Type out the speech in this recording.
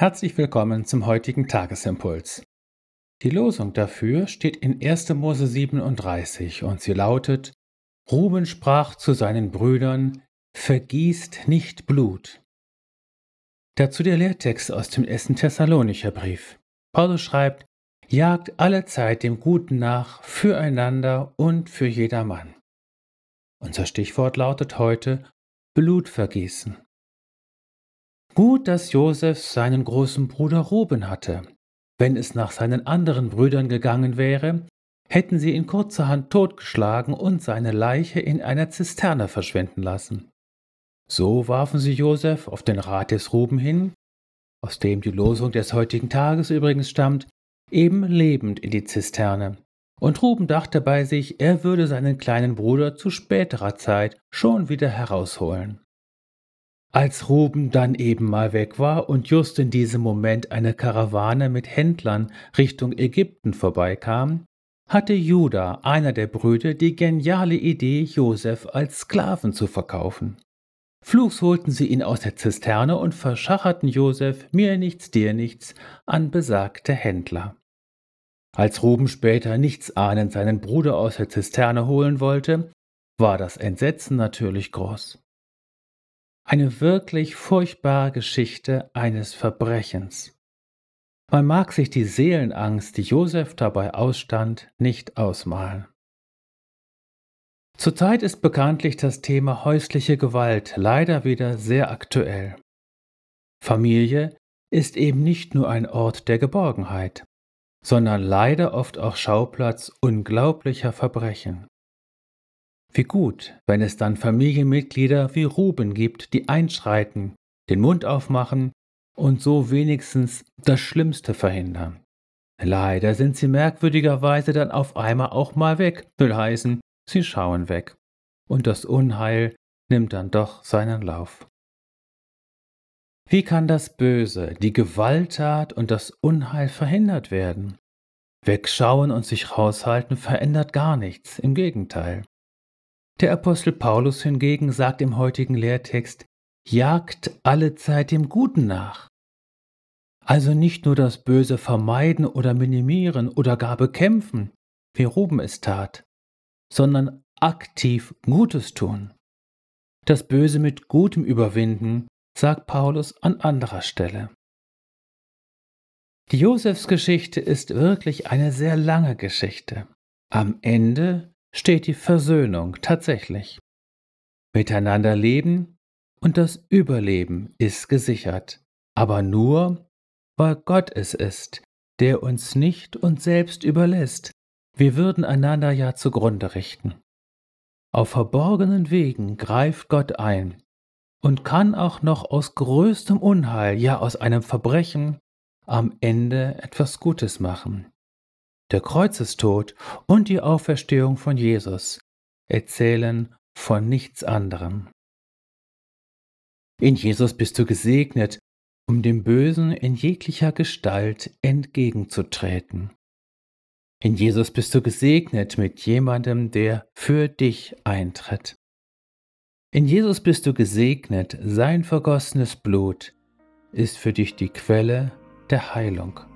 Herzlich willkommen zum heutigen Tagesimpuls. Die Losung dafür steht in 1. Mose 37 und sie lautet: Ruben sprach zu seinen Brüdern: Vergießt nicht Blut. Dazu der Lehrtext aus dem ersten Thessalonicher Brief. Paulus schreibt: Jagt alle Zeit dem Guten nach, füreinander und für jedermann. Unser Stichwort lautet heute Blut vergießen. Gut, dass Josef seinen großen Bruder Ruben hatte. Wenn es nach seinen anderen Brüdern gegangen wäre, hätten sie ihn kurzerhand totgeschlagen und seine Leiche in einer Zisterne verschwinden lassen. So warfen sie Josef auf den Rat des Ruben hin, aus dem die Losung des heutigen Tages übrigens stammt, eben lebend in die Zisterne. Und Ruben dachte bei sich, er würde seinen kleinen Bruder zu späterer Zeit schon wieder herausholen. Als Ruben dann eben mal weg war und just in diesem Moment eine Karawane mit Händlern Richtung Ägypten vorbeikam, hatte Judah, einer der Brüder, die geniale Idee, Josef als Sklaven zu verkaufen. Flugs holten sie ihn aus der Zisterne und verschacherten Josef, mir nichts, dir nichts, an besagte Händler. Als Ruben später nichts ahnend seinen Bruder aus der Zisterne holen wollte, war das Entsetzen natürlich groß. Eine wirklich furchtbare Geschichte eines Verbrechens. Man mag sich die Seelenangst, die Josef dabei ausstand, nicht ausmalen. Zurzeit ist bekanntlich das Thema häusliche Gewalt leider wieder sehr aktuell. Familie ist eben nicht nur ein Ort der Geborgenheit, sondern leider oft auch Schauplatz unglaublicher Verbrechen. Wie gut, wenn es dann Familienmitglieder wie Ruben gibt, die einschreiten, den Mund aufmachen und so wenigstens das Schlimmste verhindern. Leider sind sie merkwürdigerweise dann auf einmal auch mal weg, will heißen, sie schauen weg. Und das Unheil nimmt dann doch seinen Lauf. Wie kann das Böse, die Gewalttat und das Unheil verhindert werden? Wegschauen und sich raushalten verändert gar nichts, im Gegenteil. Der Apostel Paulus hingegen sagt im heutigen Lehrtext, jagt alle Zeit dem Guten nach. Also nicht nur das Böse vermeiden oder minimieren oder gar bekämpfen, wie Ruben es tat, sondern aktiv Gutes tun. Das Böse mit Gutem überwinden, sagt Paulus an anderer Stelle. Die Josefsgeschichte ist wirklich eine sehr lange Geschichte. Am Ende steht die Versöhnung tatsächlich. Miteinander leben und das Überleben ist gesichert, aber nur, weil Gott es ist, der uns nicht uns selbst überlässt. Wir würden einander ja zugrunde richten. Auf verborgenen Wegen greift Gott ein und kann auch noch aus größtem Unheil, ja aus einem Verbrechen, am Ende etwas Gutes machen. Der Kreuzestod und die Auferstehung von Jesus erzählen von nichts anderem. In Jesus bist du gesegnet, um dem Bösen in jeglicher Gestalt entgegenzutreten. In Jesus bist du gesegnet mit jemandem, der für dich eintritt. In Jesus bist du gesegnet, sein vergossenes Blut ist für dich die Quelle der Heilung.